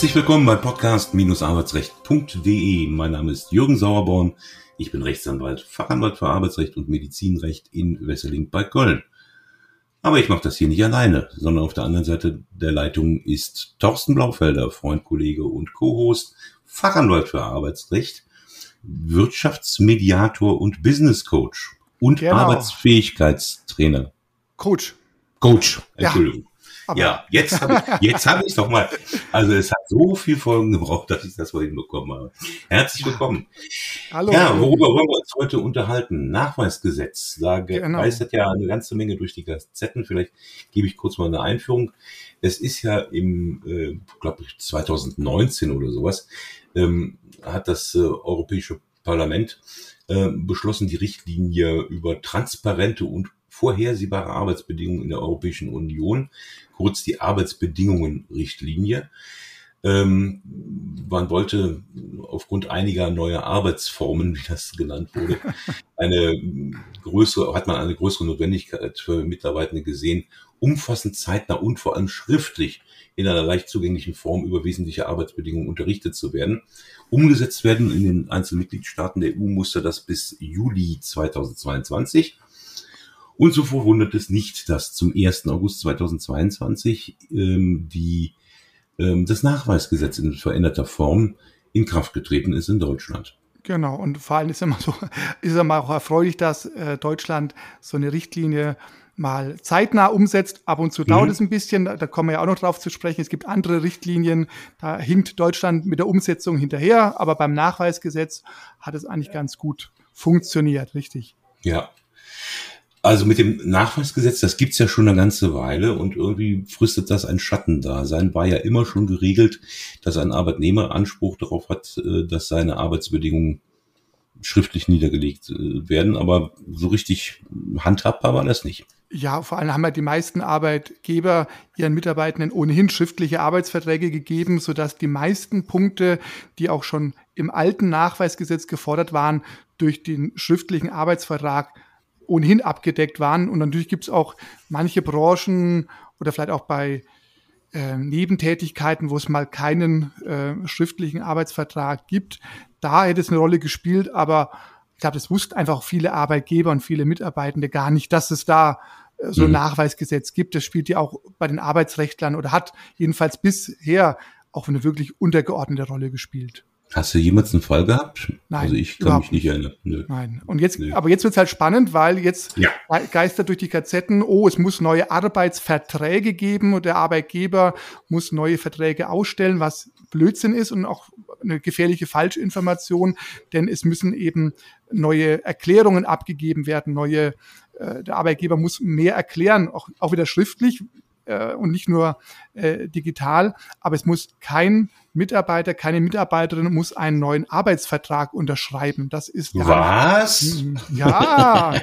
Herzlich willkommen bei podcast-arbeitsrecht.de. Mein Name ist Jürgen Sauerborn. Ich bin Rechtsanwalt, Fachanwalt für Arbeitsrecht und Medizinrecht in Wesseling bei Köln. Aber ich mache das hier nicht alleine, sondern auf der anderen Seite der Leitung ist Thorsten Blaufelder, Freund, Kollege und Co-Host, Fachanwalt für Arbeitsrecht, Wirtschaftsmediator und Business Coach und genau. Arbeitsfähigkeitstrainer. Coach. Coach, Entschuldigung. Aber ja, jetzt habe ich jetzt hab ich doch mal. Also es hat so viel Folgen gebraucht, dass ich das mal hinbekommen habe. Herzlich willkommen. Hallo. Ja, worüber wollen wir uns heute unterhalten? Nachweisgesetz. Da genau. geistert ja eine ganze Menge durch die Gazetten. Vielleicht gebe ich kurz mal eine Einführung. Es ist ja im, äh, glaube ich, 2019 oder sowas, ähm, hat das äh, Europäische Parlament äh, beschlossen, die Richtlinie über transparente und vorhersehbare Arbeitsbedingungen in der Europäischen Union, kurz die Arbeitsbedingungen-Richtlinie. Ähm, man wollte aufgrund einiger neuer Arbeitsformen, wie das genannt wurde, eine größere, hat man eine größere Notwendigkeit für Mitarbeitende gesehen, umfassend zeitnah und vor allem schriftlich in einer leicht zugänglichen Form über wesentliche Arbeitsbedingungen unterrichtet zu werden. Umgesetzt werden in den einzelnen Mitgliedstaaten der EU musste das bis Juli 2022. Und so verwundert es nicht, dass zum 1. August 2022 ähm, die, ähm, das Nachweisgesetz in veränderter Form in Kraft getreten ist in Deutschland. Genau, und vor allem ist immer so, ist immer auch erfreulich, dass äh, Deutschland so eine Richtlinie mal zeitnah umsetzt. Ab und zu dauert mhm. es ein bisschen, da kommen wir ja auch noch drauf zu sprechen. Es gibt andere Richtlinien, da hinkt Deutschland mit der Umsetzung hinterher, aber beim Nachweisgesetz hat es eigentlich ganz gut funktioniert, richtig? Ja, also mit dem Nachweisgesetz, das gibt's ja schon eine ganze Weile und irgendwie fristet das ein Schattendasein. War ja immer schon geregelt, dass ein Arbeitnehmer Anspruch darauf hat, äh, dass seine Arbeitsbedingungen schriftlich niedergelegt äh, werden, aber so richtig handhabbar war das nicht. Ja, vor allem haben ja die meisten Arbeitgeber ihren Mitarbeitenden ohnehin schriftliche Arbeitsverträge gegeben, sodass die meisten Punkte, die auch schon im alten Nachweisgesetz gefordert waren, durch den schriftlichen Arbeitsvertrag ohnehin abgedeckt waren. Und natürlich gibt es auch manche Branchen oder vielleicht auch bei äh, Nebentätigkeiten, wo es mal keinen äh, schriftlichen Arbeitsvertrag gibt. Da hätte es eine Rolle gespielt, aber ich glaube, das wussten einfach viele Arbeitgeber und viele Mitarbeitende gar nicht, dass es da äh, so ein mhm. Nachweisgesetz gibt. Das spielt ja auch bei den Arbeitsrechtlern oder hat jedenfalls bisher auch eine wirklich untergeordnete Rolle gespielt. Hast du jemals einen Fall gehabt? Nein. Also ich kann mich nicht erinnern. Nö. Nein. Und jetzt, Nö. aber jetzt wird's halt spannend, weil jetzt ja. geistert durch die Gazetten, oh, es muss neue Arbeitsverträge geben und der Arbeitgeber muss neue Verträge ausstellen, was Blödsinn ist und auch eine gefährliche Falschinformation, denn es müssen eben neue Erklärungen abgegeben werden, neue, äh, der Arbeitgeber muss mehr erklären, auch, auch wieder schriftlich, äh, und nicht nur äh, digital, aber es muss kein Mitarbeiter, keine Mitarbeiterin muss einen neuen Arbeitsvertrag unterschreiben. Das ist was? Nicht, ja,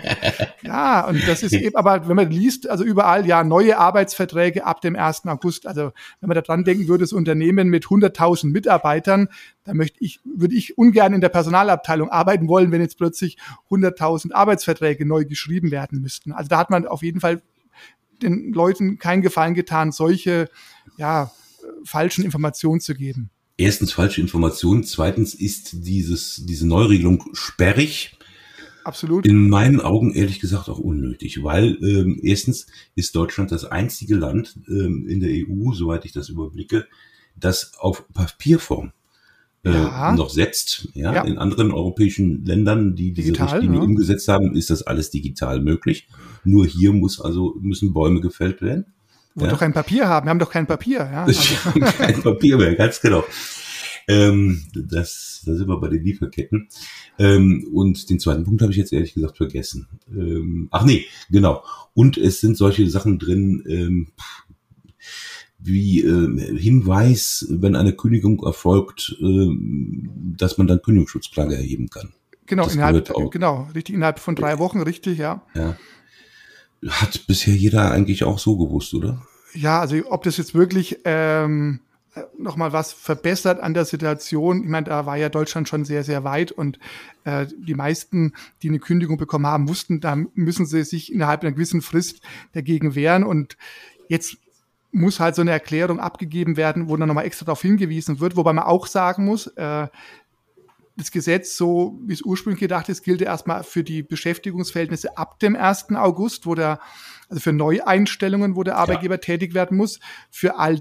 ja, und das ist eben, aber wenn man liest, also überall ja neue Arbeitsverträge ab dem 1. August. Also wenn man da dran denken würde, das Unternehmen mit 100.000 Mitarbeitern, da möchte ich, würde ich ungern in der Personalabteilung arbeiten wollen, wenn jetzt plötzlich 100.000 Arbeitsverträge neu geschrieben werden müssten. Also da hat man auf jeden Fall den Leuten keinen Gefallen getan, solche ja, falschen Informationen zu geben. Erstens falsche Informationen, zweitens ist dieses, diese Neuregelung sperrig. Absolut. In meinen Augen ehrlich gesagt auch unnötig, weil ähm, erstens ist Deutschland das einzige Land ähm, in der EU, soweit ich das überblicke, das auf Papierform ja. noch setzt. Ja? ja? In anderen europäischen Ländern, die diese digital, Richtlinie ja. umgesetzt haben, ist das alles digital möglich. Nur hier muss also müssen Bäume gefällt werden. Wo ja? doch kein Papier haben. Wir haben doch kein Papier. Ja? Also. kein Papier mehr, ganz genau. Ähm, das, da sind wir bei den Lieferketten. Ähm, und den zweiten Punkt habe ich jetzt ehrlich gesagt vergessen. Ähm, ach nee, genau. Und es sind solche Sachen drin, ähm, wie äh, Hinweis, wenn eine Kündigung erfolgt, äh, dass man dann Kündigungsschutzklage erheben kann. Genau, innerhalb, genau, richtig, innerhalb von drei Wochen, richtig, ja. Ja. Hat bisher jeder eigentlich auch so gewusst, oder? Ja, also ob das jetzt wirklich ähm, nochmal was verbessert an der Situation. Ich meine, da war ja Deutschland schon sehr, sehr weit und äh, die meisten, die eine Kündigung bekommen haben, wussten, da müssen sie sich innerhalb einer gewissen Frist dagegen wehren. Und jetzt muss halt so eine Erklärung abgegeben werden, wo dann nochmal extra darauf hingewiesen wird, wobei man auch sagen muss, äh, das Gesetz, so wie es ursprünglich gedacht ist, gilt erstmal für die Beschäftigungsverhältnisse ab dem 1. August, wo der, also für Neueinstellungen, wo der Arbeitgeber ja. tätig werden muss. Für all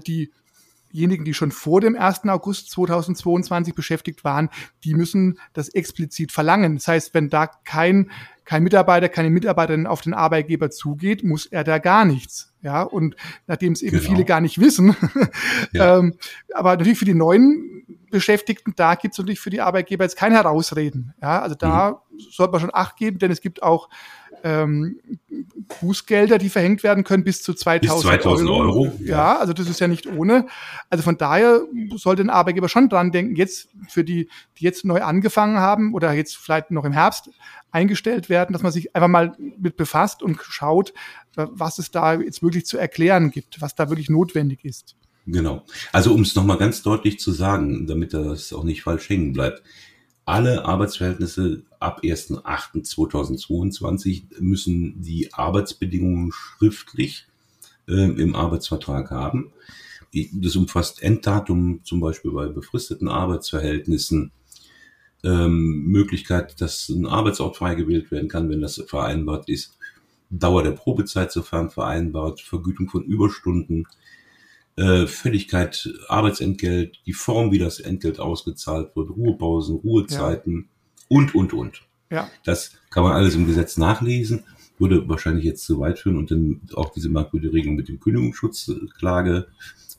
diejenigen, die schon vor dem 1. August 2022 beschäftigt waren, die müssen das explizit verlangen. Das heißt, wenn da kein kein Mitarbeiter, keine Mitarbeiterin auf den Arbeitgeber zugeht, muss er da gar nichts. Ja, und nachdem es eben genau. viele gar nicht wissen, ja. ähm, aber natürlich für die neuen Beschäftigten, da gibt es natürlich für die Arbeitgeber jetzt kein Herausreden. Ja, also da mhm. sollte man schon Acht geben, denn es gibt auch ähm, Bußgelder, die verhängt werden können bis zu 2000, bis 2000 Euro. Euro ja. ja. also das ist ja nicht ohne. Also von daher sollte ein Arbeitgeber schon dran denken, jetzt für die, die jetzt neu angefangen haben oder jetzt vielleicht noch im Herbst eingestellt werden, dass man sich einfach mal mit befasst und schaut, äh, was es da jetzt wirklich zu erklären gibt, was da wirklich notwendig ist. Genau. Also um es nochmal ganz deutlich zu sagen, damit das auch nicht falsch hängen bleibt. Alle Arbeitsverhältnisse ab 1.8.2022 müssen die Arbeitsbedingungen schriftlich äh, im Arbeitsvertrag haben. Das umfasst Enddatum zum Beispiel bei befristeten Arbeitsverhältnissen, ähm, Möglichkeit, dass ein Arbeitsort frei gewählt werden kann, wenn das vereinbart ist, Dauer der Probezeit sofern vereinbart, Vergütung von Überstunden, äh, Fälligkeit, Arbeitsentgelt, die Form, wie das Entgelt ausgezahlt wird, Ruhepausen, Ruhezeiten. Und, und, und. Ja. Das kann man alles im Gesetz nachlesen, würde wahrscheinlich jetzt zu weit führen und dann auch diese merkwürdige Regelung mit dem Kündigungsschutzklage,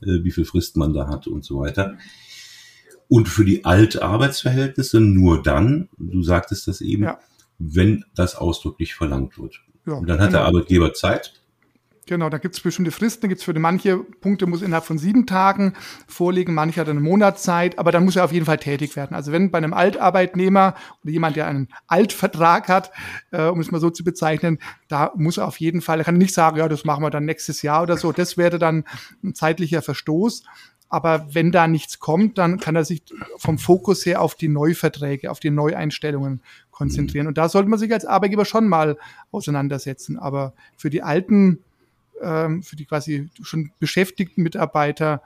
äh, wie viel Frist man da hat und so weiter. Und für die Altarbeitsverhältnisse nur dann, du sagtest das eben, ja. wenn das ausdrücklich verlangt wird. Ja, und dann hat genau. der Arbeitgeber Zeit, Genau, da gibt es bestimmte Fristen, da gibt es für manche Punkte muss innerhalb von sieben Tagen vorliegen, manche hat eine Monatszeit, aber dann muss er auf jeden Fall tätig werden. Also wenn bei einem Altarbeitnehmer oder jemand, der einen Altvertrag hat, äh, um es mal so zu bezeichnen, da muss er auf jeden Fall, er kann nicht sagen, ja, das machen wir dann nächstes Jahr oder so, das wäre dann ein zeitlicher Verstoß. Aber wenn da nichts kommt, dann kann er sich vom Fokus her auf die Neuverträge, auf die Neueinstellungen konzentrieren. Und da sollte man sich als Arbeitgeber schon mal auseinandersetzen. Aber für die alten ähm, für die quasi schon beschäftigten Mitarbeiter,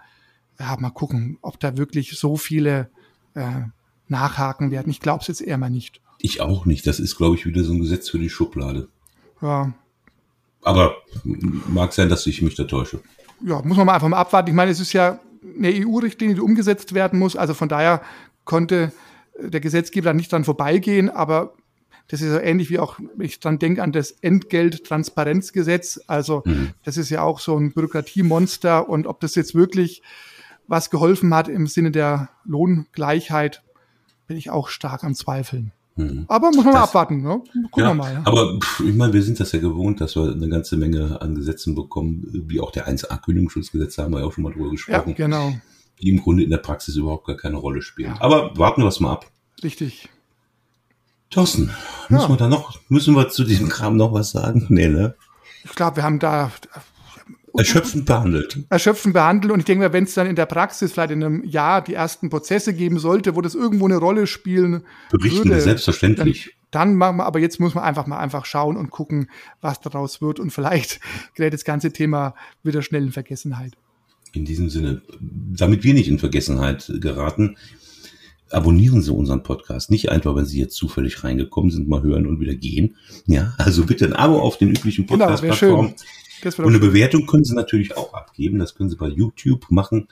ja, mal gucken, ob da wirklich so viele äh, nachhaken werden. Ich glaube es jetzt eher mal nicht. Ich auch nicht. Das ist, glaube ich, wieder so ein Gesetz für die Schublade. Ja. Aber mag sein, dass ich mich da täusche. Ja, muss man mal einfach mal abwarten. Ich meine, es ist ja eine EU-Richtlinie, die umgesetzt werden muss. Also von daher konnte der Gesetzgeber nicht dran vorbeigehen, aber das ist so ähnlich wie auch, ich dann denke an das Entgelttransparenzgesetz. Also mhm. das ist ja auch so ein Bürokratiemonster und ob das jetzt wirklich was geholfen hat im Sinne der Lohngleichheit, bin ich auch stark am Zweifeln. Mhm. Aber muss man das, mal abwarten. Ne? Gucken ja, wir mal. Ja. Aber pff, ich meine, wir sind das ja gewohnt, dass wir eine ganze Menge an Gesetzen bekommen, wie auch der 1a-Kündigungsschutzgesetz, da haben wir ja auch schon mal drüber gesprochen. Ja, genau. Die im Grunde in der Praxis überhaupt gar keine Rolle spielen. Ja. Aber warten wir es mal ab. Richtig. Thorsten, müssen ja. wir da noch, müssen wir zu diesem Kram noch was sagen? Nee, ne? Ich glaube, wir haben da erschöpfend behandelt. Erschöpfend behandelt. Und ich denke mal, wenn es dann in der Praxis vielleicht in einem Jahr die ersten Prozesse geben sollte, wo das irgendwo eine Rolle spielen Berichten würde, wir selbstverständlich. Dann, dann machen wir, aber jetzt muss man einfach mal einfach schauen und gucken, was daraus wird. Und vielleicht gerät das ganze Thema wieder schnell in Vergessenheit. In diesem Sinne, damit wir nicht in Vergessenheit geraten, abonnieren Sie unseren Podcast. Nicht einfach, wenn Sie jetzt zufällig reingekommen sind, mal hören und wieder gehen. Ja, also bitte ein Abo auf den üblichen genau, Podcast-Plattformen. Genau, und eine Bewertung können Sie natürlich auch abgeben. Das können Sie bei YouTube machen.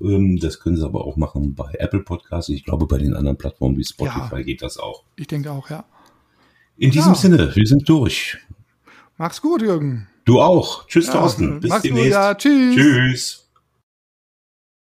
Ähm, das können Sie aber auch machen bei Apple Podcasts. Ich glaube, bei den anderen Plattformen wie Spotify ja, geht das auch. Ich denke auch, ja. In diesem ja. Sinne, wir sind durch. Mach's gut, Jürgen. Du auch. Tschüss, ja, Thorsten. Bis demnächst. Gut, ja. Tschüss. Tschüss.